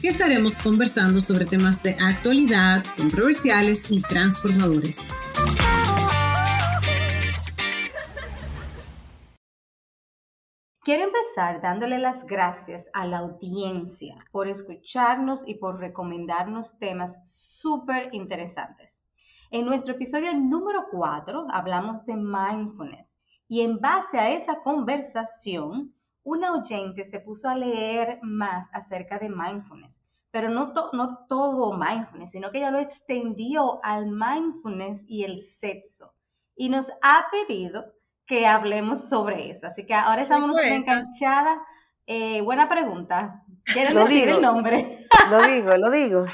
que estaremos conversando sobre temas de actualidad, controversiales y transformadores. Quiero empezar dándole las gracias a la audiencia por escucharnos y por recomendarnos temas súper interesantes. En nuestro episodio número 4 hablamos de mindfulness y en base a esa conversación, una oyente se puso a leer más acerca de mindfulness, pero no, no todo mindfulness, sino que ella lo extendió al mindfulness y el sexo. Y nos ha pedido que hablemos sobre eso. Así que ahora estamos enganchadas. Eh, buena pregunta. ¿Quieren decir el nombre? Lo digo, lo digo.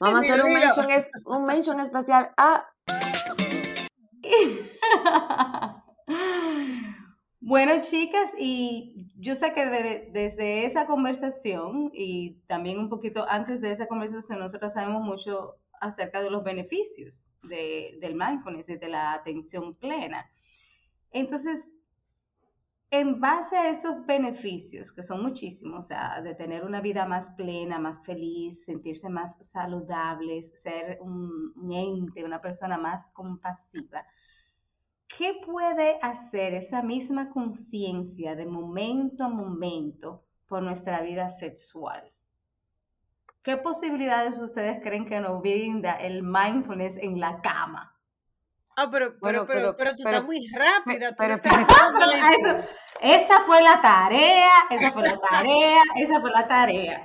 Vamos a hacer un mention, un mention especial a... Bueno, chicas, y yo sé que desde esa conversación y también un poquito antes de esa conversación, nosotros sabemos mucho acerca de los beneficios del mindfulness de la atención plena. Entonces, en base a esos beneficios, que son muchísimos, o sea, de tener una vida más plena, más feliz, sentirse más saludables, ser un, ente, una persona más compasiva, ¿qué puede hacer esa misma conciencia de momento a momento por nuestra vida sexual? ¿Qué posibilidades ustedes creen que nos brinda el mindfulness en la cama? Ah, pero, pero, pero, pero, tú estás muy rápida. Pero, esa fue la tarea, esa fue la tarea, esa fue la tarea.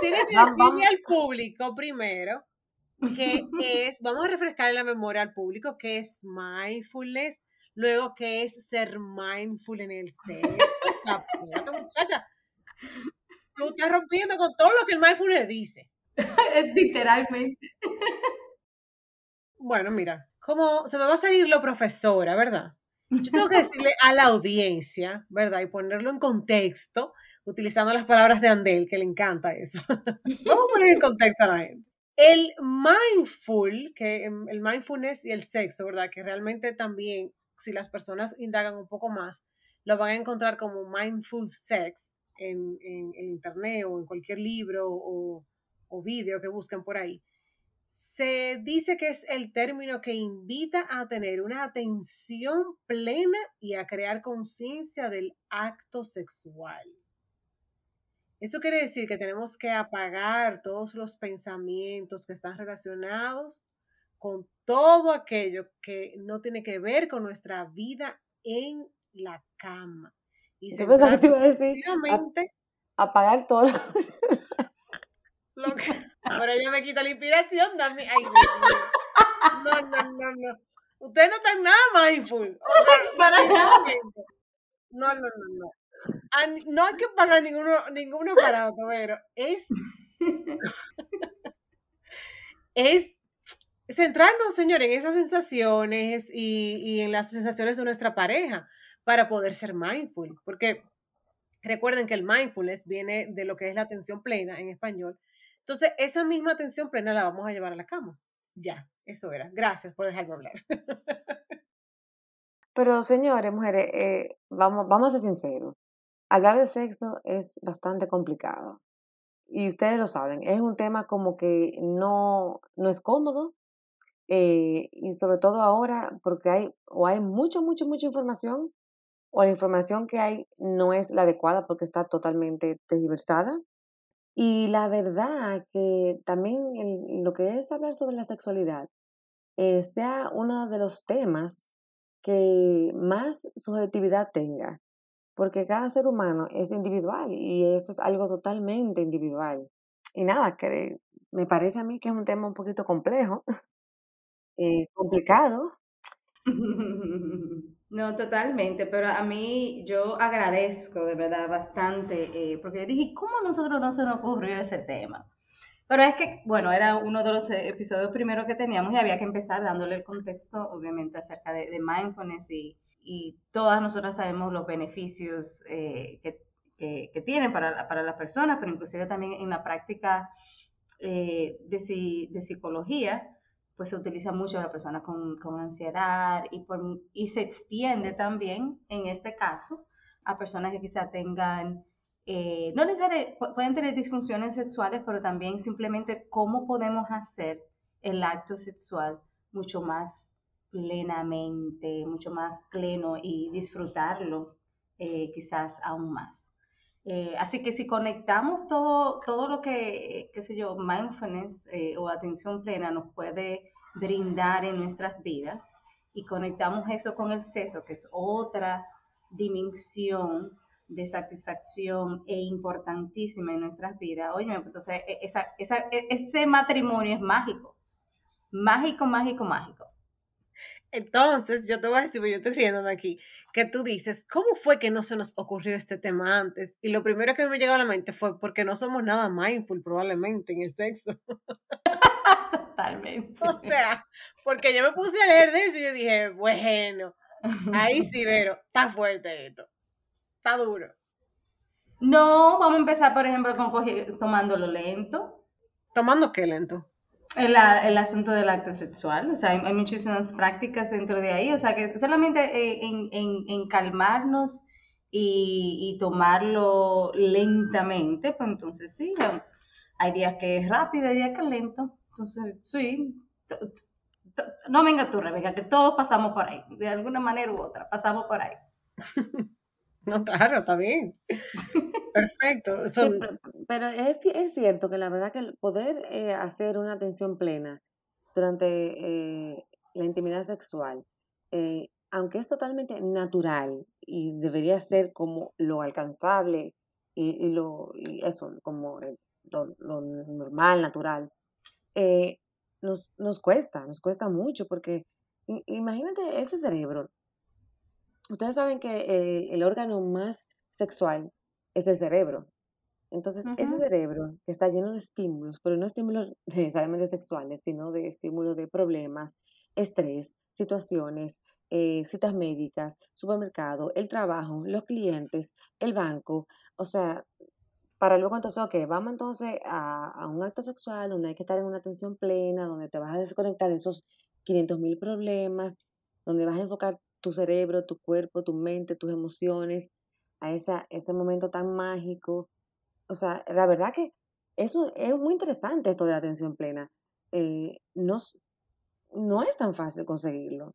Tienes que decirle al público primero que es, vamos a refrescar la memoria al público, que es mindfulness, luego que es ser mindful en el sexo. O sea, muchacha, tú estás rompiendo con todo lo que el mindfulness dice. Literalmente. Bueno, mira, como se me va a salir lo profesora, ¿verdad? Yo tengo que decirle a la audiencia, ¿verdad? Y ponerlo en contexto, utilizando las palabras de Andel, que le encanta eso. Vamos a poner en contexto a la gente. El mindful, que em, el mindfulness y el sexo, ¿verdad? Que realmente también, si las personas indagan un poco más, lo van a encontrar como mindful sex en, en, internet o en cualquier libro o, o vídeo que busquen por ahí se dice que es el término que invita a tener una atención plena y a crear conciencia del acto sexual. Eso quiere decir que tenemos que apagar todos los pensamientos que están relacionados con todo aquello que no tiene que ver con nuestra vida en la cama. Y se decir, apagar todo. Lo que, Ahora ella me quita la inspiración, dame. Ay, no, no, no, no. Ustedes no están nada mindful. Para No, no, no, no. No hay que pagar ninguno, ninguno para otro, pero es. es centrarnos, señor, en esas sensaciones y, y en las sensaciones de nuestra pareja para poder ser mindful. Porque recuerden que el mindfulness viene de lo que es la atención plena en español, entonces, esa misma atención plena la vamos a llevar a la cama. Ya, eso era. Gracias por dejarme hablar. Pero, señores, mujeres, eh, vamos, vamos a ser sinceros. Hablar de sexo es bastante complicado. Y ustedes lo saben, es un tema como que no, no es cómodo. Eh, y sobre todo ahora, porque hay, o hay mucha, mucha, mucha información, o la información que hay no es la adecuada porque está totalmente tergiversada. Y la verdad que también lo que es hablar sobre la sexualidad eh, sea uno de los temas que más subjetividad tenga, porque cada ser humano es individual y eso es algo totalmente individual. Y nada, que me parece a mí que es un tema un poquito complejo, eh, complicado. No, totalmente, pero a mí yo agradezco de verdad bastante, eh, porque yo dije, ¿cómo a nosotros no se nos ocurrió ese tema? Pero es que, bueno, era uno de los episodios primeros que teníamos y había que empezar dándole el contexto, obviamente, acerca de, mindfulness y, y, todas nosotras sabemos los beneficios eh, que, que, tienen para, para las personas, pero inclusive también en la práctica eh, de, de, psicología, pues se utiliza mucho a las personas con, con ansiedad y, por, y se extiende también, en este caso, a personas que quizá tengan eh, no necesariamente pueden tener disfunciones sexuales, pero también simplemente cómo podemos hacer el acto sexual mucho más plenamente, mucho más pleno y disfrutarlo eh, quizás aún más. Eh, así que si conectamos todo, todo lo que, qué sé yo, mindfulness o atención plena nos puede brindar en nuestras vidas y conectamos eso con el sexo, que es otra dimensión de satisfacción e importantísima en nuestras vidas. Oye, entonces e, e, ese matrimonio es mágico. Mágico, mágico, mágico. Entonces, yo te voy a decir, yo estoy riéndome aquí, que tú dices, ¿cómo fue que no se nos ocurrió este tema antes? Y lo primero que me llegó a la mente fue porque no somos nada mindful probablemente en el sexo. Totalmente. O sea, porque yo me puse a leer de eso y yo dije, bueno, ahí sí, pero está fuerte esto duro. No, vamos a empezar, por ejemplo, con tomándolo lento. ¿Tomando qué lento? El, asunto del acto sexual, o sea, hay, muchísimas prácticas dentro de ahí, o sea, que solamente eh, en, calmarnos y, tomarlo lentamente, pues entonces sí, hay días que es rápido, hay días que es lento, entonces sí, no venga tú, Rebeca, que todos pasamos por ahí, de alguna manera u otra, pasamos por ahí. No, claro, está bien. Perfecto. pero, es, es, cierto que la verdad que el poder eh, hacer una atención plena durante eh, la intimidad sexual, eh, aunque es totalmente natural y debería ser como lo alcanzable y, lo y eso, como lo, lo normal, natural, nos, nos cuesta, nos cuesta mucho porque imagínate ese cerebro Ustedes saben que el, órgano más sexual es el cerebro. Entonces, ese cerebro que está lleno de estímulos, pero no estímulos necesariamente sexuales, sino de estímulos de problemas, estrés, situaciones, eh, citas médicas, supermercado, el trabajo, los clientes, el banco. O sea, para luego entonces, ok, vamos entonces a, a un acto sexual donde hay que estar en una atención plena, donde te vas a desconectar de esos 500 mil problemas, donde vas a enfocar tu cerebro, tu cuerpo, tu mente, tus emociones a esa, ese momento tan mágico. O sea, la verdad que eso es muy interesante esto de atención plena. Eh, no, no es tan fácil conseguirlo.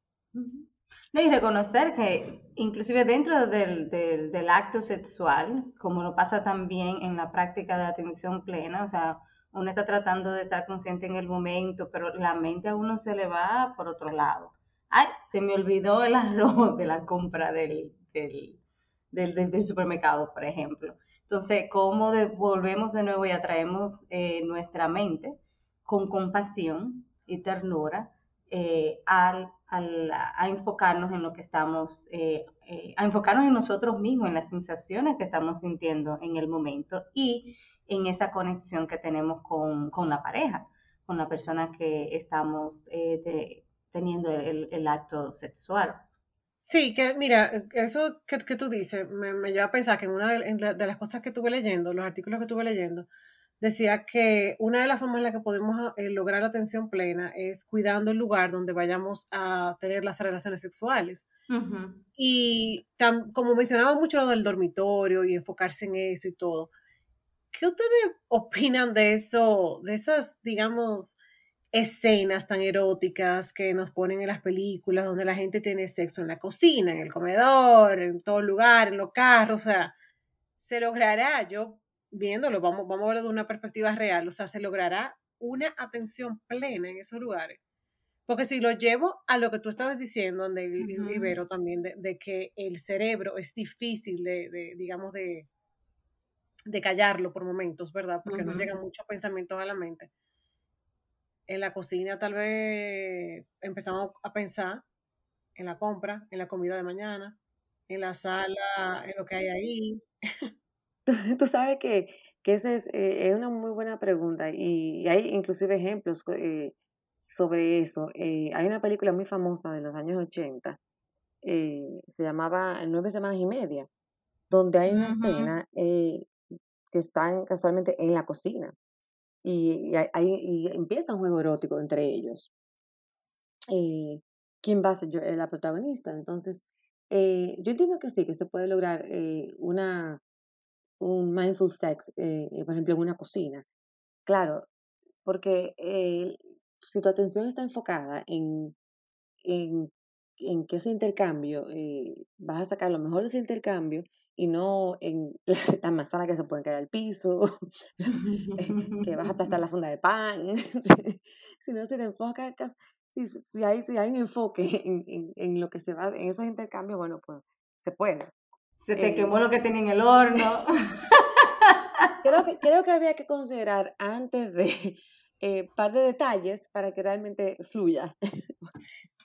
Y reconocer que inclusive dentro del, del, acto sexual, como lo pasa también en la práctica de atención plena, o sea, uno está tratando de estar consciente en el momento, pero la mente a uno se le va por otro lado ay, se me olvidó el arroz de la compra del, del, supermercado, por ejemplo. Entonces, ¿cómo volvemos de nuevo y atraemos eh, nuestra mente con compasión y ternura eh, al, a enfocarnos en lo que estamos, eh, a enfocarnos en nosotros mismos, en las sensaciones que estamos sintiendo en el momento y en esa conexión que tenemos con, con la pareja, con la persona que estamos de, teniendo el, acto sexual. Sí, que mira, eso que, tú dices me, me, lleva a pensar que en una de, las cosas que estuve leyendo, los artículos que estuve leyendo, decía que una de las formas en las que podemos eh, lograr la atención plena es cuidando el lugar donde vayamos a tener las relaciones sexuales. Y como mencionaba mucho lo del dormitorio y enfocarse en eso y todo, ¿qué ustedes opinan de eso, de esas, digamos, escenas tan eróticas que nos ponen en las películas donde la gente tiene sexo en la cocina, en el comedor, en todo lugar, en los carros, o sea, se logrará, yo viéndolo, vamos, vamos a verlo de una perspectiva real, o sea, se logrará una atención plena en esos lugares. Porque si lo llevo a lo que tú estabas diciendo, donde Ibero también, de, que el cerebro es difícil de, digamos, de, de callarlo por momentos, ¿verdad? Porque nos llegan muchos pensamientos a la mente en la cocina tal vez empezamos a pensar en la compra, en la comida de mañana, en la sala, en lo que hay ahí. Tú sabes que Que esa es, eh, es una muy buena pregunta y, hay inclusive ejemplos eh, sobre eso. Eh, hay una película muy famosa de los años 80, se llamaba Nueve Semanas y Media, donde hay una escena que están casualmente en la cocina y, y empieza un juego erótico entre ellos. ¿Quién va a ser la protagonista? Entonces, yo entiendo que sí, que se puede lograr una un mindful sex, eh, eh, por ejemplo, en una cocina. Claro, porque eh, si tu atención está enfocada en, en, en que ese intercambio, vas a sacar lo mejor de ese intercambio y no en las, las que se pueden caer al piso, que vas a aplastar la funda de pan, sino si te enfocas, si, si, hay, si hay un enfoque en, en, en, lo que se va, en esos intercambios, bueno, pues se puede. Se te quemó lo que tenía en el horno. creo, que, creo que había que considerar antes de eh, par de detalles para que realmente fluya.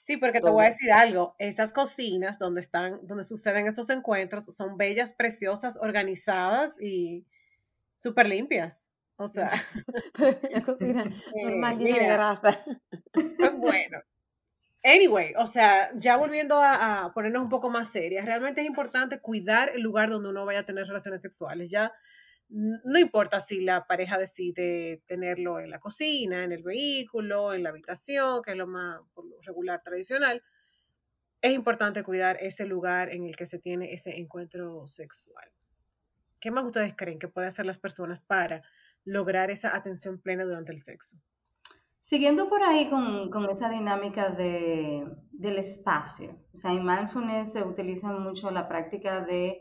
Sí, porque te voy a decir algo, esas cocinas donde están, donde suceden estos encuentros son bellas, preciosas, organizadas y súper limpias. O sea, la cocina normal de grasa. Pues bueno, Anyway, o sea, ya volviendo a, ponernos un poco más serias, realmente es importante cuidar el lugar donde uno vaya a tener relaciones sexuales. Ya no importa si la pareja decide tenerlo en la cocina, en el vehículo, en la habitación, que es lo más regular tradicional, es importante cuidar ese lugar en el que se tiene ese encuentro sexual. ¿Qué más ustedes creen que pueden hacer las personas para lograr esa atención plena durante el sexo? Siguiendo por ahí con, con esa dinámica de, del espacio, o sea, en mindfulness se utiliza mucho la práctica de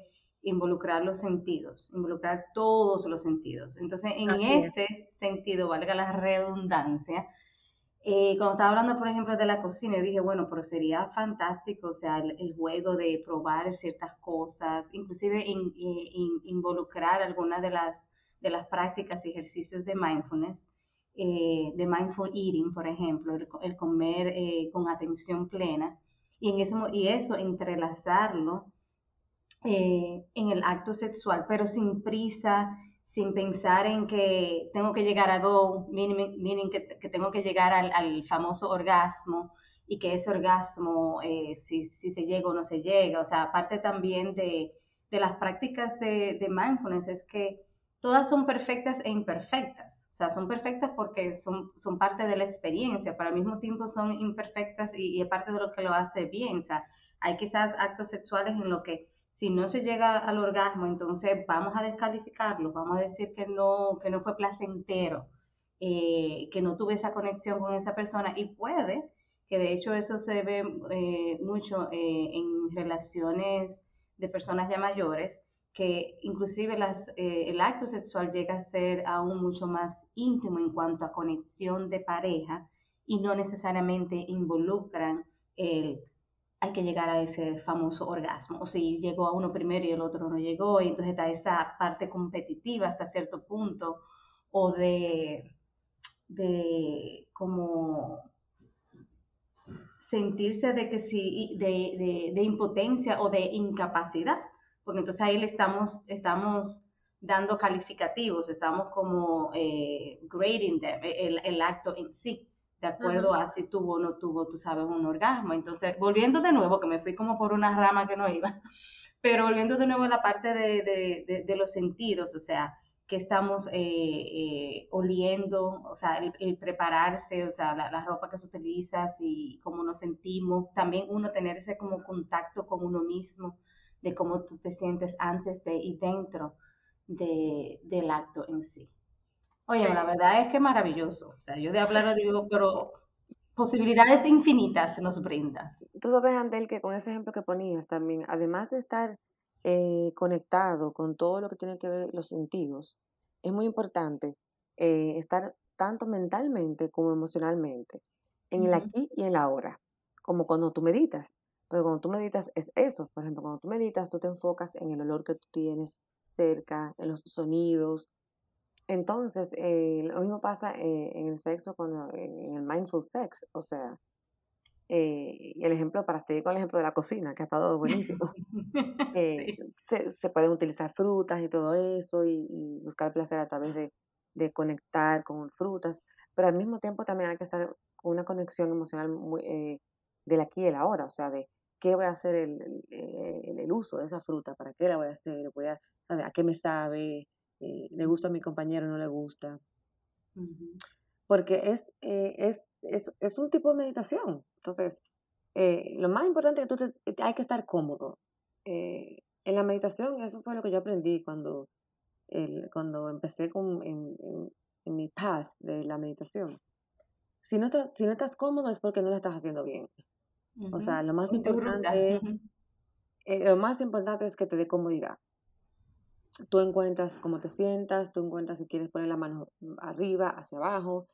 involucrar los sentidos, involucrar todos los sentidos. Entonces, en ese sentido, valga la redundancia, eh, cuando estaba hablando, por ejemplo, de la cocina, yo dije, bueno, pero sería fantástico, o sea, el, juego de probar ciertas cosas, inclusive involucrar algunas de las, de las prácticas y ejercicios de mindfulness eh, de mindful eating, por ejemplo, el, comer eh, con atención plena, y, en ese, y eso entrelazarlo eh, en el acto sexual, pero sin prisa, sin pensar en que tengo que llegar a go, meaning, que, tengo que llegar al, famoso orgasmo y que ese orgasmo, si, si, se llega o no se llega, o sea, aparte también de, de las prácticas de, de mindfulness, es que todas son perfectas e imperfectas. O sea, son perfectas porque son, son parte de la experiencia, pero al mismo tiempo son imperfectas y, es parte de lo que lo hace bien. O sea, hay quizás actos sexuales en lo que si no se llega al orgasmo, entonces vamos a descalificarlo, vamos a decir que no, que no fue placentero, eh, que no tuve esa conexión con esa persona. Y puede, que de hecho eso se ve eh, mucho eh, en relaciones de personas ya mayores, que inclusive el acto sexual llega a ser aún mucho más íntimo en cuanto a conexión de pareja y no necesariamente involucran el hay que llegar a ese famoso orgasmo, o si llegó a uno primero y el otro no llegó, y entonces está esa parte competitiva hasta cierto punto, o de, de como sentirse de que sí, de, de impotencia o de incapacidad porque entonces ahí le estamos, estamos dando calificativos, estamos como eh, grading el, el, acto en sí, de acuerdo a si tuvo o no tuvo, tú sabes, un orgasmo. Entonces, volviendo de nuevo, que me fui como por una rama que no iba, pero volviendo de nuevo a la parte de, de, de, los sentidos, o sea, que estamos eh, eh, oliendo, o sea, el, prepararse, o sea, la, la, ropa que se utiliza, y cómo nos sentimos, también uno tener ese como contacto con uno mismo, de cómo tú te sientes antes de y dentro de, del acto en sí. Oye, la verdad es que maravilloso. O sea, yo de hablar digo, pero posibilidades infinitas se nos brinda. Tú sabes, Andel, que con ese ejemplo que ponías también, además de estar eh, conectado con todo lo que tiene que ver los sentidos, es muy importante eh, estar tanto mentalmente como emocionalmente en el aquí y en la ahora, como cuando tú meditas. Pero cuando tú meditas es eso. Por ejemplo, cuando tú meditas, tú te enfocas en el olor que tú tienes cerca, en los sonidos. Entonces, eh, lo mismo pasa eh, en el sexo, cuando, en el mindful sex. O sea, eh, y el ejemplo, para seguir con el ejemplo de la cocina, que ha estado buenísimo, eh, se, se, pueden utilizar frutas y todo eso y, y buscar placer a través de, de, conectar con frutas, pero al mismo tiempo también hay que estar con una conexión emocional muy, eh, del aquí y el ahora, o sea, de qué voy a hacer el, el, el, uso de esa fruta, para qué la voy a hacer, voy a, ¿sabe? a qué me sabe, le gusta a mi compañero, no le gusta. Uh -huh porque es, eh, es, es, es, un tipo de meditación. Entonces, eh, lo más importante es que tú te, hay que estar cómodo. Eh, en la meditación, eso fue lo que yo aprendí cuando, el, cuando empecé con, en, en, en, mi path de la meditación. Si no, estás, si no estás cómodo es porque no lo estás haciendo bien. Uh -huh. O sea, lo más importante es, lo más importante es que te dé comodidad tú encuentras cómo te sientas, tú encuentras si quieres poner la mano arriba, hacia abajo,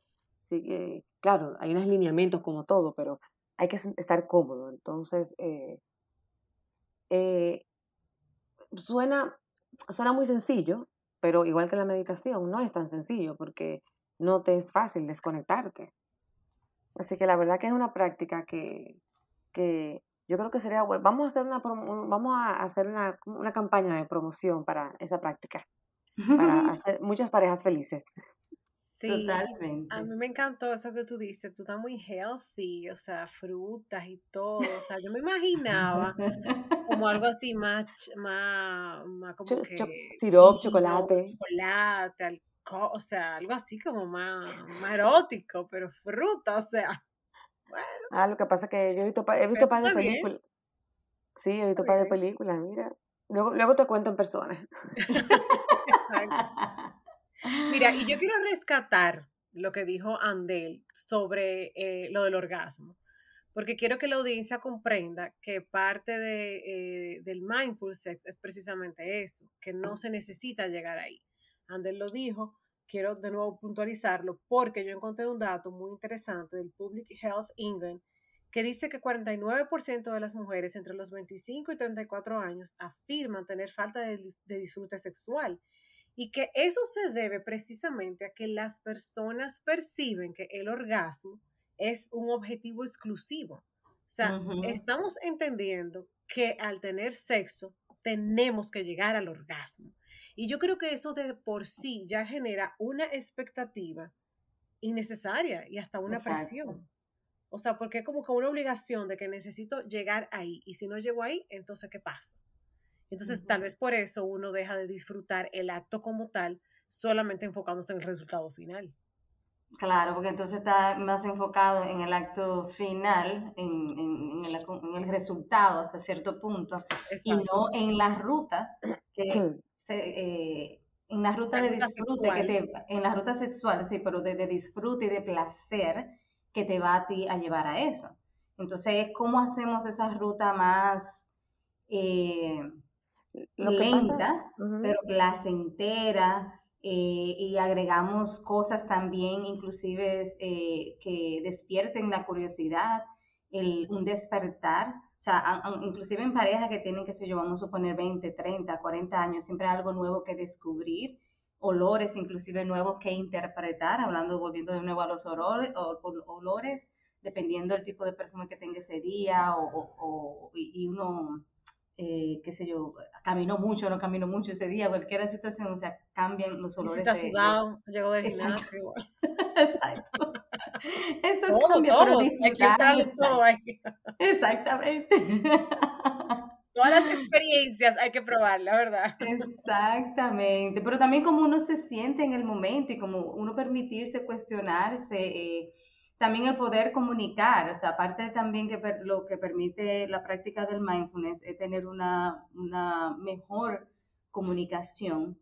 Así que, claro, hay unos lineamientos como todo, pero hay que estar cómodo. Entonces, eh, eh, suena, suena muy sencillo, pero igual que la meditación, no es tan sencillo porque no te es fácil desconectarte. Así que la verdad que es una práctica que, que yo creo que sería bueno. Vamos a hacer una, vamos a hacer una, una campaña de promoción para esa práctica, para hacer muchas parejas felices. Sí, Totalmente. a mí me encantó eso que tú dices, tú estás muy healthy, o sea, frutas y todo, o sea, yo me imaginaba como algo así más, más, más como Ch que... Sirop, chocolate. Chocolate, alcohol, o sea, algo así como más, más erótico, pero fruta, o sea, bueno. Ah, lo que pasa es que yo he visto, he visto par de películas. Sí, he visto par de películas, mira. Luego, luego te cuento en persona. Exacto. Mira, y yo quiero rescatar lo que dijo Andel sobre eh, lo del orgasmo, porque quiero que la audiencia comprenda que parte de, eh, del mindful sex es precisamente eso, que no se necesita llegar ahí. Andel lo dijo, quiero de nuevo puntualizarlo, porque yo encontré un dato muy interesante del Public Health England que dice que 49% de las mujeres entre los 25 y 34 años afirman tener falta de, de disfrute sexual y que eso se debe precisamente a que las personas perciben que el orgasmo es un objetivo exclusivo. O sea, uh -huh. estamos entendiendo que al tener sexo tenemos que llegar al orgasmo. Y yo creo que eso de por sí ya genera una expectativa innecesaria y hasta una Exacto. presión. O sea, porque es como que una obligación de que necesito llegar ahí. Y si no llego ahí, entonces, ¿qué pasa? Entonces, uh -huh. tal vez por eso uno deja de disfrutar el acto como tal, solamente enfocándose en el resultado final. Claro, porque entonces está más enfocado en el acto final, en, en, en, el, en el, resultado hasta cierto punto, Exacto. y no en la ruta, que se, eh, en la ruta la de ruta disfrute, que te, en la ruta sexual, sí, pero de, de, disfrute y de placer que te va a ti a llevar a eso. Entonces, ¿cómo hacemos esa ruta más... Eh, lo lenta, uh -huh. pero placentera, eh, y agregamos cosas también, inclusive eh, que despierten la curiosidad, el, un despertar, sea, a, a, inclusive en parejas que tienen, que sé yo, vamos a suponer 20, 30, 40 años, siempre hay algo nuevo que descubrir, olores inclusive nuevos que interpretar, hablando, volviendo de nuevo a los olores, o, o, olores dependiendo del tipo de perfume que tenga ese día, o, o y uno eh, qué sé yo, caminó mucho, no caminó mucho ese día, cualquier situación, o sea, cambian los olores. Y si está sudado, de... llegó del gimnasio. Exacto. Eso todo, cambia, todo. Hay que entrarle todo ahí. Exactamente. Todas las experiencias hay que probarlas, ¿verdad? Exactamente, pero también como uno se siente en el momento y como uno permitirse cuestionarse, eh, también el poder comunicar, o sea, aparte también que lo que permite la práctica del mindfulness es tener una, una mejor comunicación,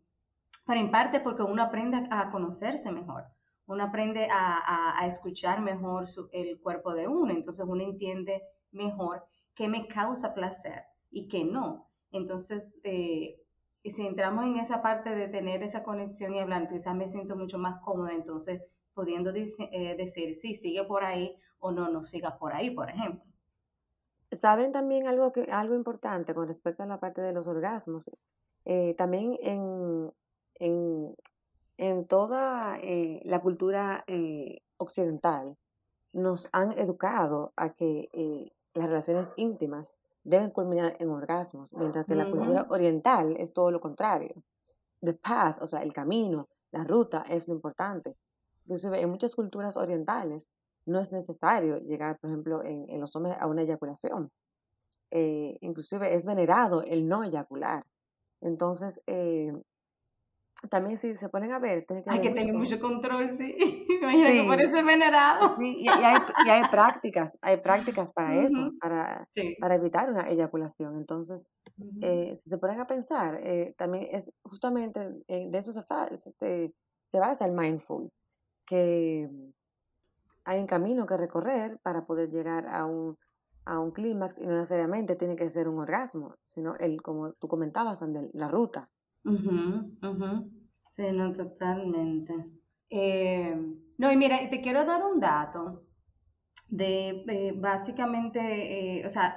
pero en parte porque uno aprende a conocerse mejor, uno aprende a, escuchar mejor su, el cuerpo de uno, entonces uno entiende mejor qué me causa placer y qué no. Entonces, eh, si entramos en esa parte de tener esa conexión y hablar, quizás me siento mucho más cómoda, entonces pudiendo eh, decir si sigue por ahí o no, no siga por ahí, por ejemplo. Saben también algo, que, algo importante con respecto a la parte de los orgasmos. Eh, también en, en, en toda eh, la cultura eh, occidental, nos han educado a que eh, las relaciones íntimas deben culminar en orgasmos, mientras que la cultura oriental es todo lo contrario. The path, o sea, el camino, la ruta es lo importante. Inclusive en muchas culturas orientales no es necesario llegar, por ejemplo, en, en los hombres a una eyaculación. Eh, inclusive es venerado el no eyacular. Entonces, eh, también si se ponen a ver, que Hay que tener mucho control, sí. Imagina que por venerado. Sí, y, hay, y, hay, prácticas, hay prácticas para eso, para, para evitar una eyaculación. Entonces, eh, si se ponen a pensar, eh, también es justamente eh, de eso se, se, se basa el mindful, que hay un camino que recorrer para poder llegar a un, a un clímax y no necesariamente tiene que ser un orgasmo, sino el, como tú comentabas, Andel, la ruta. Sí, no, totalmente. Eh, no, y mira, te quiero dar un dato de eh, básicamente, eh, o sea,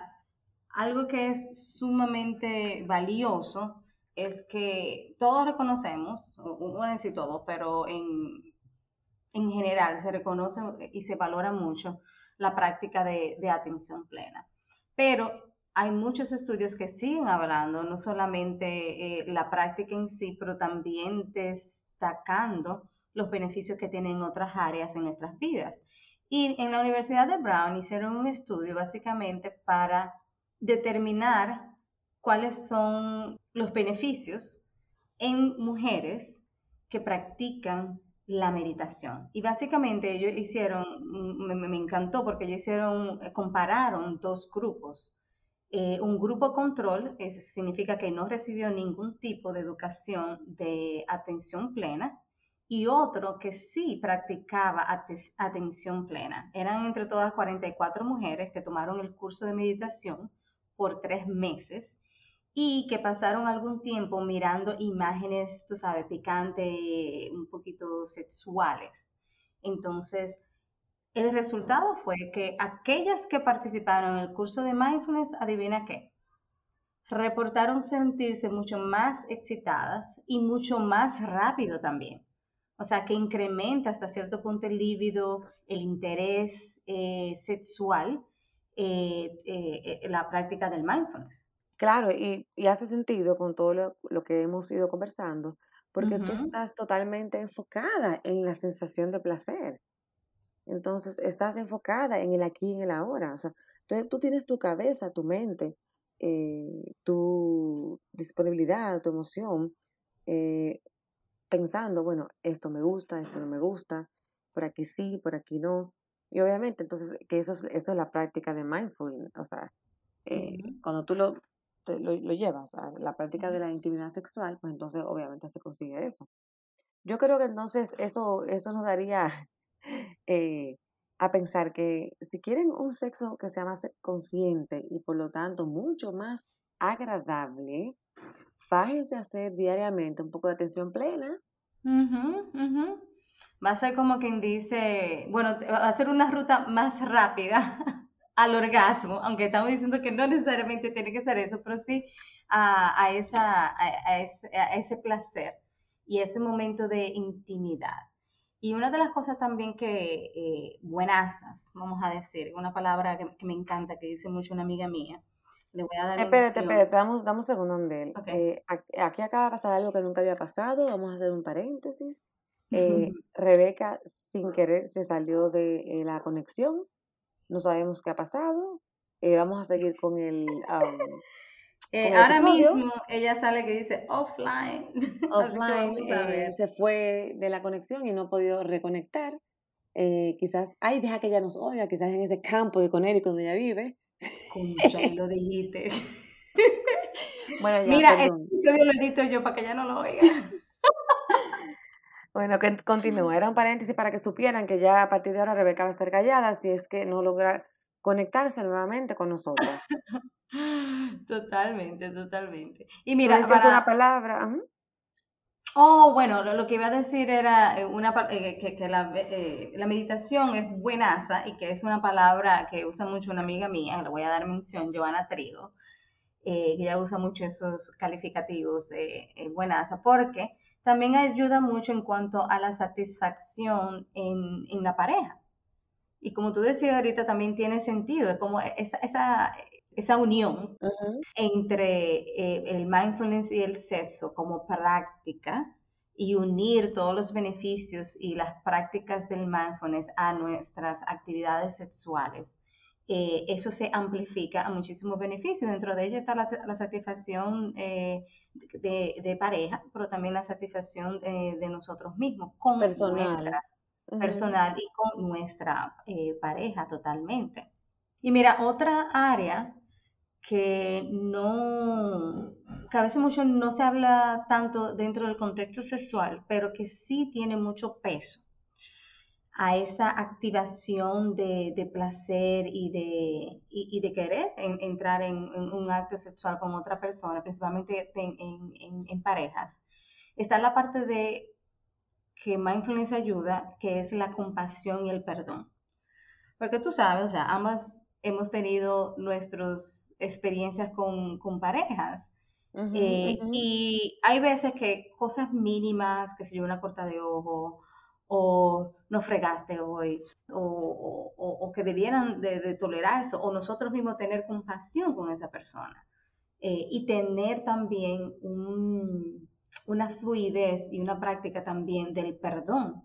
algo que es sumamente valioso es que todos reconocemos, no decir todos, pero en, en general se reconoce y se valora mucho la práctica de, de atención plena. Pero hay muchos estudios que siguen hablando, no solamente eh, la práctica en sí, pero también destacando los beneficios que tienen otras áreas en nuestras vidas. Y en la Universidad de Brown hicieron un estudio básicamente para determinar cuáles son los beneficios en mujeres que practican la meditación. Y básicamente ellos hicieron, me, me encantó porque ellos hicieron, compararon dos grupos eh, un grupo control significa que no recibió ningún tipo de educación de atención plena y otro que sí practicaba atención plena. Eran entre todas 44 mujeres que tomaron el curso de meditación por tres meses y que pasaron algún tiempo mirando imágenes, tú sabes, picantes, un poquito sexuales. Entonces, el resultado fue que aquellas que participaron en el curso de mindfulness, adivina qué, reportaron sentirse mucho más excitadas y mucho más rápido también. O sea, que incrementa hasta cierto punto el líbido, el interés eh, sexual, eh, eh, la práctica del mindfulness. Claro, y, hace sentido con todo lo, que hemos ido conversando, porque tú estás totalmente enfocada en la sensación de placer. Entonces, estás enfocada en el aquí y en el ahora. O sea, entonces tú tienes tu cabeza, tu mente, eh, tu disponibilidad, tu emoción, eh, pensando, bueno, esto me gusta, esto no me gusta, por aquí sí, por aquí no. Y obviamente, entonces, que eso es, eso es la práctica de mindfulness. O sea, eh, cuando tú lo, lo, lo, llevas a la práctica de la intimidad sexual, pues entonces obviamente se consigue eso. Yo creo que entonces eso, eso nos daría eh, a pensar que si quieren un sexo que sea más consciente y por lo tanto mucho más agradable, fájense a hacer diariamente un poco de atención plena. Va a ser como quien dice, bueno, va a ser una ruta más rápida al orgasmo, aunque estamos diciendo que no necesariamente tiene que ser eso, pero sí a, esa, a, ese, a ese placer y ese momento de intimidad. Y una de las cosas también que, eh, buenasas, vamos a decir, una palabra que, me encanta, que dice mucho una amiga mía, le voy a dar... Espérate, espérate, damos, damos un segundo de él. Eh, aquí acaba de pasar algo que nunca había pasado, vamos a hacer un paréntesis. Eh, Rebeca, sin querer, se salió de la conexión, no sabemos qué ha pasado, vamos a seguir con el... Eh, ahora mismo ella sale que dice offline. Offline, eh, se fue de la conexión y no ha podido reconectar. Eh, quizás, ay, deja que ella nos oiga, quizás en ese campo de Conérico donde ella vive. Concha, lo dijiste. bueno, ya, Mira, el episodio lo edito yo para que ella no lo oiga. Bueno, que continúa. Era un paréntesis para que supieran que ya a partir de ahora Rebeca va a estar callada si es que no logra conectarse nuevamente con nosotros. Totalmente, totalmente. Y mira, para... una palabra. Oh, bueno, lo, que iba a decir era eh, una, eh, que, la, eh, la, meditación es buenaza y que es una palabra que usa mucho una amiga mía, le voy a dar mención, Joana Trigo, que ella usa mucho esos calificativos de buenaza, porque también ayuda mucho en cuanto a la satisfacción en, en la pareja. Y como tú decías ahorita, también tiene sentido, es como esa, esa, esa unión entre eh, el mindfulness y el sexo como práctica y unir todos los beneficios y las prácticas del mindfulness a nuestras actividades sexuales. Eh, eso se amplifica a muchísimos beneficios. Dentro de ella está la, satisfacción eh, de, pareja, pero también la satisfacción de nosotros mismos con personal. Personal y con nuestra eh, pareja totalmente. Y mira, otra área que no, que a veces mucho no se habla tanto dentro del contexto sexual, pero que sí tiene mucho peso a esa activación de, placer y de, de querer entrar en, un acto sexual con otra persona, principalmente en, parejas, está la parte de que mindfulness ayuda, que es la compasión y el perdón. Porque tú sabes, o sea, ambas hemos tenido nuestras experiencias con, parejas. Eh, y hay veces que cosas mínimas, que si yo una corta de ojo, o no fregaste hoy, o, que debieran de, tolerar eso, o nosotros mismos tener compasión con esa persona. Eh, y tener también una fluidez y una práctica también del perdón,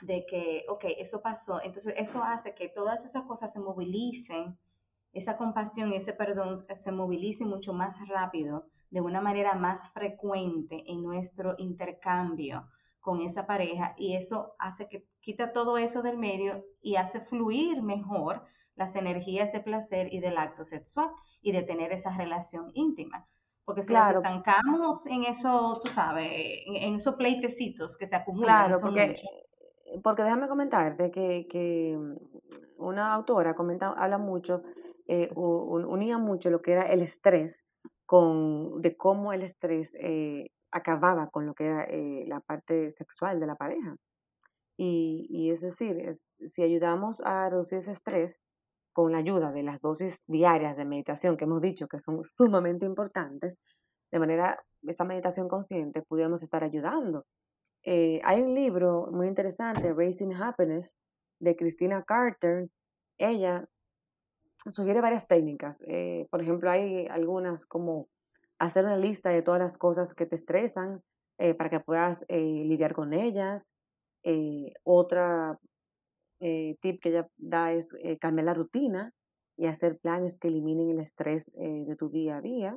de que, ok, eso pasó, entonces eso hace que todas esas cosas se movilicen, esa compasión, ese perdón se movilice mucho más rápido, de una manera más frecuente en nuestro intercambio con esa pareja y eso hace que quita todo eso del medio y hace fluir mejor las energías de placer y del acto sexual y de tener esa relación íntima. Porque si nos estancamos en eso, tú sabes, en, esos pleitecitos que se acumulan. Claro, porque, porque déjame comentarte que, que mm, una autora comenta, habla mucho, eh, unía mucho lo que era el estrés con de cómo el estrés eh, acababa con lo que era eh, la parte sexual de la pareja. Y, es decir, si ayudamos a reducir ese estrés con la ayuda de las dosis diarias de meditación que hemos dicho que son sumamente importantes, de manera, esa meditación consciente, pudiéramos estar ayudando. Eh, hay un libro muy interesante, Raising Happiness, de Christina Carter. Ella sugiere varias técnicas. Eh, por ejemplo, hay algunas como hacer una lista de todas las cosas que te estresan eh, para que puedas lidiar con ellas. Eh, tip que ella da es cambiar la rutina y hacer planes que eliminen el estrés de tu día a día.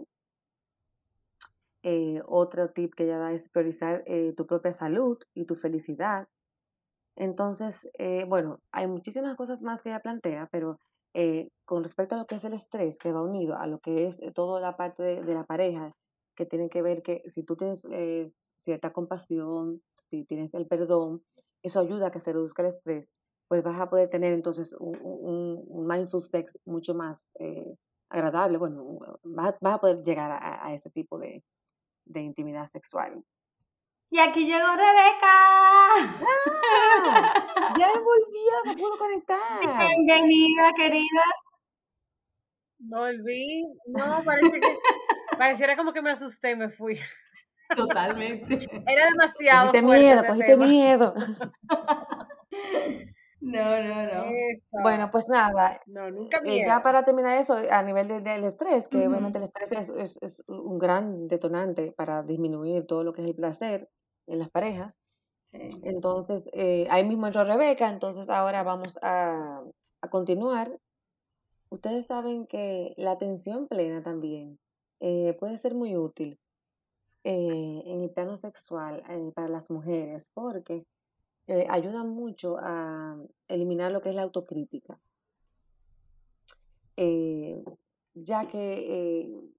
otro tip que ella da es priorizar tu propia salud y tu felicidad. Entonces, bueno, hay muchísimas cosas más que ella plantea, pero eh, con respecto a lo que es el estrés que va unido a lo que es eh, toda la parte de, la pareja, que tiene que ver que si tú tienes eh, cierta compasión, si tienes el perdón, eso ayuda a que se reduzca el estrés, pues vas a poder tener entonces un, mindful sex mucho más agradable, bueno, vas, a poder llegar a, ese tipo de, de intimidad sexual. Y aquí llegó Rebeca. ¡Ah! Ya volví, se pudo conectar. Bienvenida, querida. Volví. No, parece que, pareciera como que me asusté y me fui. Totalmente. Era demasiado. Cogiste miedo, cogiste miedo. No, no, no. Bueno, pues nada. No, nunca eh, ya para terminar eso, a nivel del estrés, que obviamente el estrés es, es, es, un gran detonante para disminuir todo lo que es el placer en las parejas. Entonces, eh, ahí mismo entró Rebeca, entonces ahora vamos a, continuar. Ustedes saben que la atención plena también eh, puede ser muy útil eh, en el plano sexual para las mujeres porque ayuda mucho a eliminar lo que es la autocrítica. ya que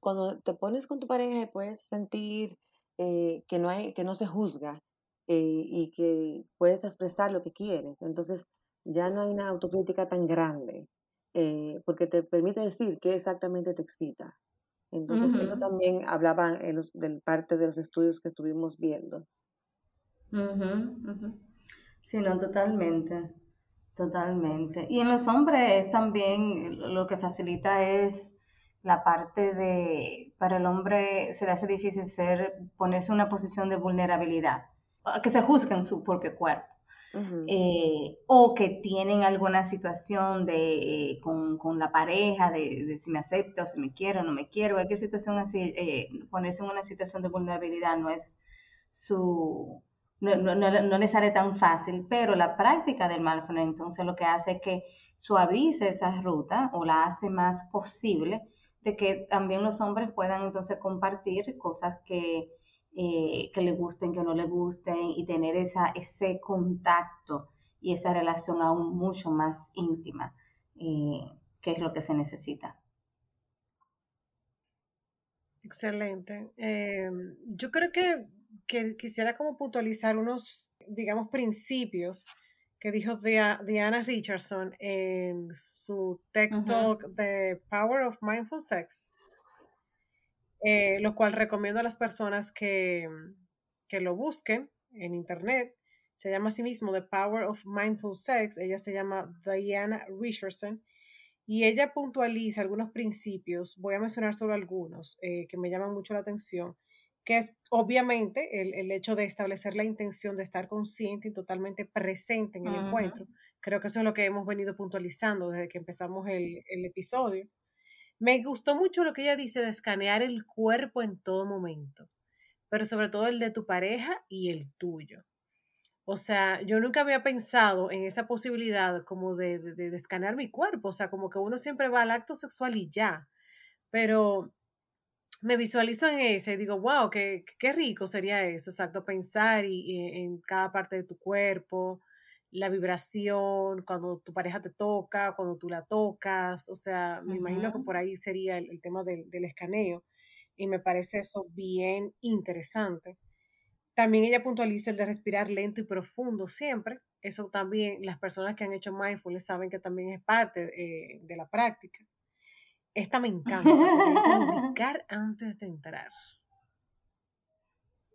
cuando te pones con tu pareja puedes sentir eh, que, no hay, que no se juzga eh, y que puedes expresar lo que quieres. Entonces ya no hay una autocrítica tan grande eh, porque te permite decir qué exactamente te excita. Entonces eso también hablaba en los, del parte de los estudios que estuvimos viendo. Sí, no, totalmente, totalmente. Y en los hombres también lo que facilita es la parte de, para el hombre se le hace difícil ser, ponerse en una posición de vulnerabilidad, que se juzgue en su propio cuerpo. eh, o que tienen alguna situación de, eh, con, la pareja, de, si me acepta o si me quiere o no me quiero, cualquier situación así, eh, ponerse en una situación de vulnerabilidad no es su, no, no, no, les sale tan fácil, pero la práctica del mindfulness entonces lo que hace es que suavice esa ruta o la hace más posible de que también los hombres puedan entonces compartir cosas que eh, que le gusten, que no le gusten y tener esa, ese contacto y esa relación aún mucho más íntima, eh, que es lo que se necesita. Excelente. Em, yo creo que, quisiera como puntualizar unos, digamos, principios que dijo Diana Richardson en su TED Talk de Power of Mindful Sex. Eh, lo cual recomiendo a las personas que, que lo busquen en internet. Se llama a sí mismo The Power of Mindful Sex. Ella se llama Diana Richardson y ella puntualiza algunos principios. Voy a mencionar solo algunos eh, que me llaman mucho la atención, que es obviamente el, el, hecho de establecer la intención de estar consciente y totalmente presente en el encuentro. Creo que eso es lo que hemos venido puntualizando desde que empezamos el, el episodio. Me gustó mucho lo que ella dice de escanear el cuerpo en todo momento, pero sobre todo el de tu pareja y el tuyo. O sea, yo nunca había pensado en esa posibilidad como de, de, escanear mi cuerpo, o sea, como que uno siempre va al acto sexual y ya, pero me visualizo en ese y digo, wow, qué, qué rico sería eso, exacto, pensar y, en cada parte de tu cuerpo, la vibración, cuando tu pareja te toca, cuando tú la tocas, o sea, me imagino que por ahí sería el, tema del, escaneo y me parece eso bien interesante. También ella puntualiza el de respirar lento y profundo siempre. Eso también las personas que han hecho mindfulness saben que también es parte eh, de la práctica. Esta me encanta, porque dice ubicar antes de entrar.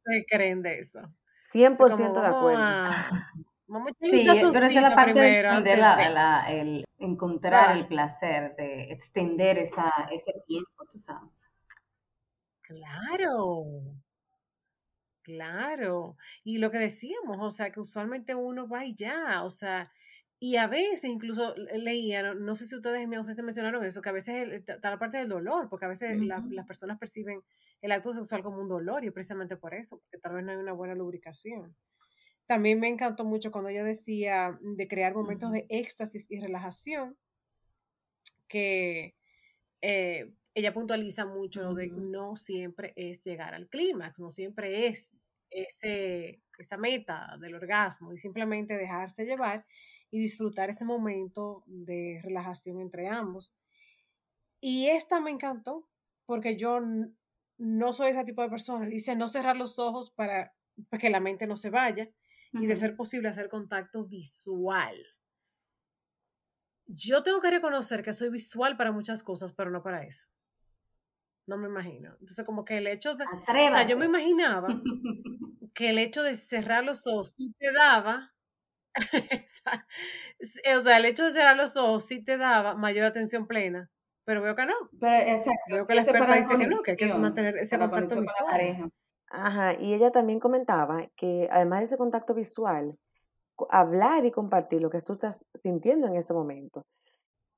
¿Qué creen de eso? 100% de acuerdo. Vamos a sí, pero esa es la parte primero, de la, el encontrar el placer, de extender esa, ese tiempo, tú sabes. Claro, claro. Y lo que decíamos, o sea, que usualmente uno va y ya, o sea, y a veces incluso leía, no, sé si ustedes me, se mencionaron eso, que a veces está la parte del dolor, porque a veces las personas perciben el acto sexual como un dolor y precisamente por eso, porque tal vez no hay una buena lubricación. También me encantó mucho cuando ella decía de crear momentos de éxtasis y relajación, que eh, ella puntualiza mucho de no siempre es llegar al clímax, no siempre es ese, esa meta del orgasmo y simplemente dejarse llevar y disfrutar ese momento de relajación entre ambos. Y esta me encantó porque yo no soy ese tipo de persona. Dice no cerrar los ojos para, para que la mente no se vaya y de ser posible hacer contacto visual. Yo tengo que reconocer que soy visual para muchas cosas, pero no para eso. No me imagino. Entonces, como que el hecho de... O sea, yo me imaginaba que el hecho de cerrar los ojos sí te daba... o sea, el hecho de cerrar los ojos sí te daba mayor atención plena, pero veo que no. Pero, exacto. Veo que la experta dice que no, que hay que mantener ese contacto visual. Ajá, y ella también comentaba que además de ese contacto visual, hablar y compartir lo que tú estás sintiendo en ese momento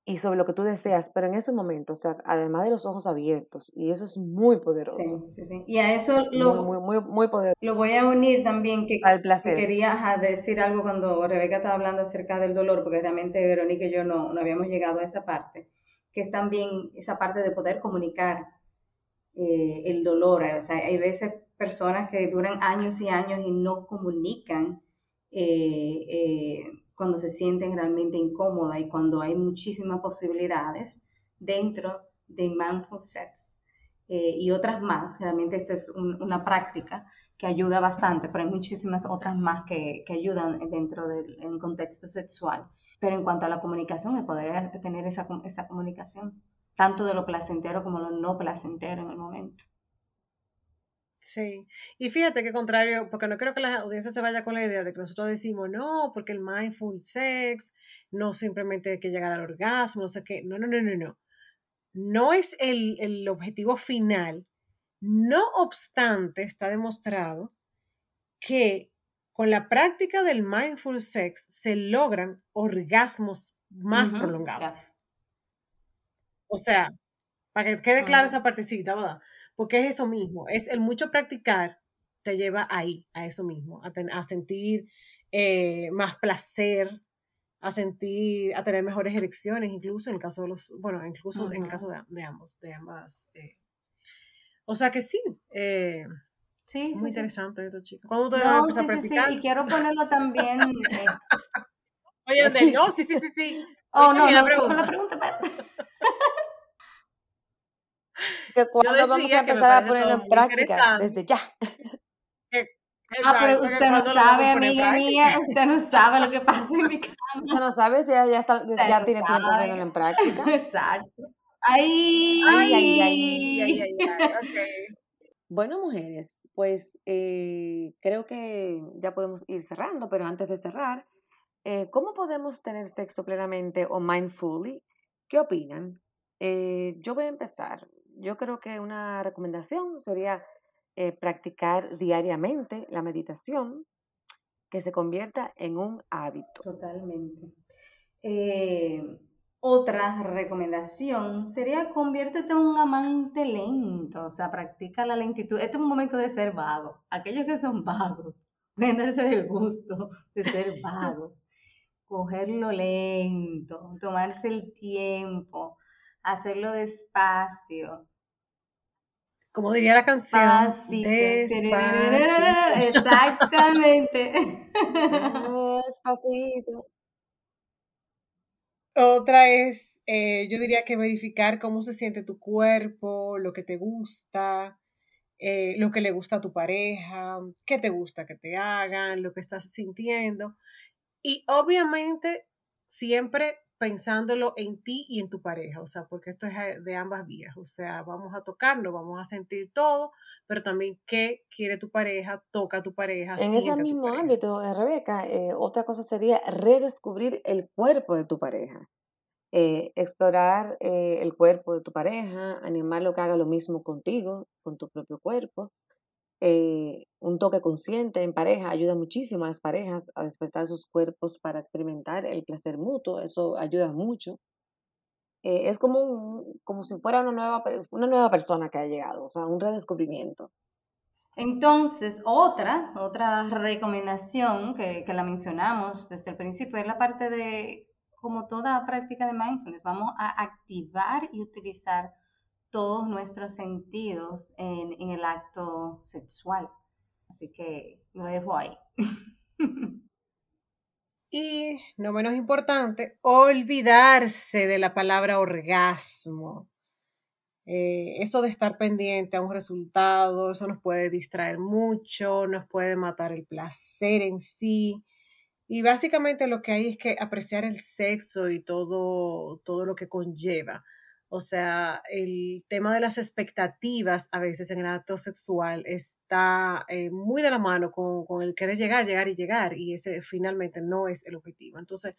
y sobre lo que tú deseas, pero en ese momento, o sea, además de los ojos abiertos, y eso es muy poderoso. Sí, sí, sí. Y a eso lo, muy, muy, muy, poderoso. Lo voy a unir también que, Al placer. quería decir algo cuando Rebeca estaba hablando acerca del dolor, porque realmente Verónica y yo no, no habíamos llegado a esa parte, que es también esa parte de poder comunicar eh, el dolor. O sea, hay veces personas que duran años y años y no comunican eh, eh, cuando se sienten realmente incómodas y cuando hay muchísimas posibilidades dentro de mindful sex y otras más. Realmente esto es una práctica que ayuda bastante, pero hay muchísimas otras más que, que ayudan dentro del contexto sexual. Pero en cuanto a la comunicación, el poder tener esa, esa comunicación tanto de lo placentero como lo no placentero en el momento. Sí, y fíjate que contrario, porque no creo que la audiencia se vaya con la idea de que nosotros decimos, no, porque el mindful sex, no simplemente hay que llegar al orgasmo, no sé qué, no, no, no, no, no. No es el, el objetivo final, no obstante, está demostrado que con la práctica del mindful sex se logran orgasmos más prolongados. O sea, para que quede claro esa partecita, ¿verdad? Porque es eso mismo, es el mucho practicar te lleva ahí, a eso mismo, a, sentir eh, más placer, a sentir, a tener mejores erecciones, incluso en el caso de los, bueno, incluso en el caso de, ambos, de ambas. Eh. O sea que sí, eh, sí muy interesante esto, chicos. ¿Cuándo ustedes van a empezar a practicar? Sí, y quiero ponerlo también. Oye, sí. no, sí, sí, sí, sí. Oh, no, la, pregunta. la pregunta, que cuando vamos a empezar a ponerlo en práctica, desde ya. ah, pero usted no sabe, amiga mía, usted no sabe lo que pasa en mi casa. Usted no sabe si ya, está, ya tiene tiempo poniéndolo en práctica. Exacto. Ay, ay, ay, ay, ay, ay, okay. Bueno, mujeres, pues eh, creo que ya podemos ir cerrando, pero antes de cerrar, eh, ¿cómo podemos tener sexo plenamente o mindfully? ¿Qué opinan? Eh, yo voy a empezar. Yo creo que una recomendación sería eh, practicar diariamente la meditación, que se convierta en un hábito. Totalmente. Eh, otra recomendación sería conviértete en un amante lento, o sea, practica la lentitud. Este es un momento de ser vago. Aquellos que son vagos, venderse el gusto de ser vagos, cogerlo lento, tomarse el tiempo, hacerlo despacio, como diría la canción. Despacito. Exactamente. Despacito. Otra es, eh, yo diría que verificar cómo se siente tu cuerpo, lo que te gusta, eh, lo que le gusta a tu pareja, qué te gusta que te hagan, lo que estás sintiendo. Y obviamente siempre pensándolo en ti y en tu pareja, o sea, porque esto es eh, de ambas vías, o sea, vamos a tocarnos, vamos a sentir todo, pero también qué quiere tu pareja, toca a tu pareja. En ese mismo ámbito, eh, Rebeca, eh, otra cosa sería redescubrir el cuerpo de tu pareja. explorar el cuerpo de tu pareja, animarlo que haga lo mismo contigo, con tu propio cuerpo, eh, un toque consciente en pareja ayuda muchísimo a las parejas a despertar sus cuerpos para experimentar el placer mutuo, eso ayuda mucho. Eh, es como, como si fuera una nueva, una nueva persona que ha llegado, o sea, un redescubrimiento. Entonces, otra, otra recomendación que, que la mencionamos desde el principio es la parte de, como toda práctica de mindfulness, vamos a activar y utilizar todos nuestros sentidos en, el acto sexual. Así que lo dejo ahí. Y, no menos importante, olvidarse de la palabra orgasmo. Eh, eso de estar pendiente a un resultado, eso nos puede distraer mucho, nos puede matar el placer en sí. Y básicamente lo que hay es que apreciar el sexo y todo, todo lo que conlleva. O sea, el tema de las expectativas a veces en el acto sexual está eh, muy de la mano con, el querer llegar, llegar y llegar, y ese finalmente no es el objetivo. Entonces,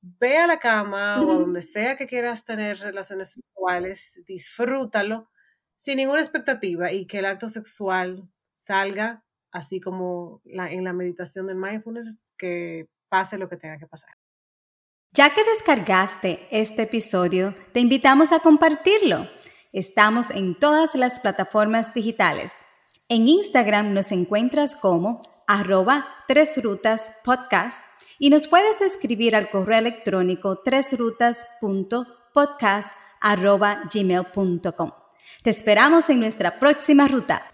ve a la cama o a donde sea que quieras tener relaciones sexuales, disfrútalo sin ninguna expectativa y que el acto sexual salga así como en la meditación del mindfulness, que pase lo que tenga que pasar. Ya que descargaste este episodio, te invitamos a compartirlo. Estamos en todas las plataformas digitales. En Instagram nos encuentras como arroba tres rutas podcast y nos puedes escribir al correo electrónico tresrutas.podcast. Te esperamos en nuestra próxima ruta.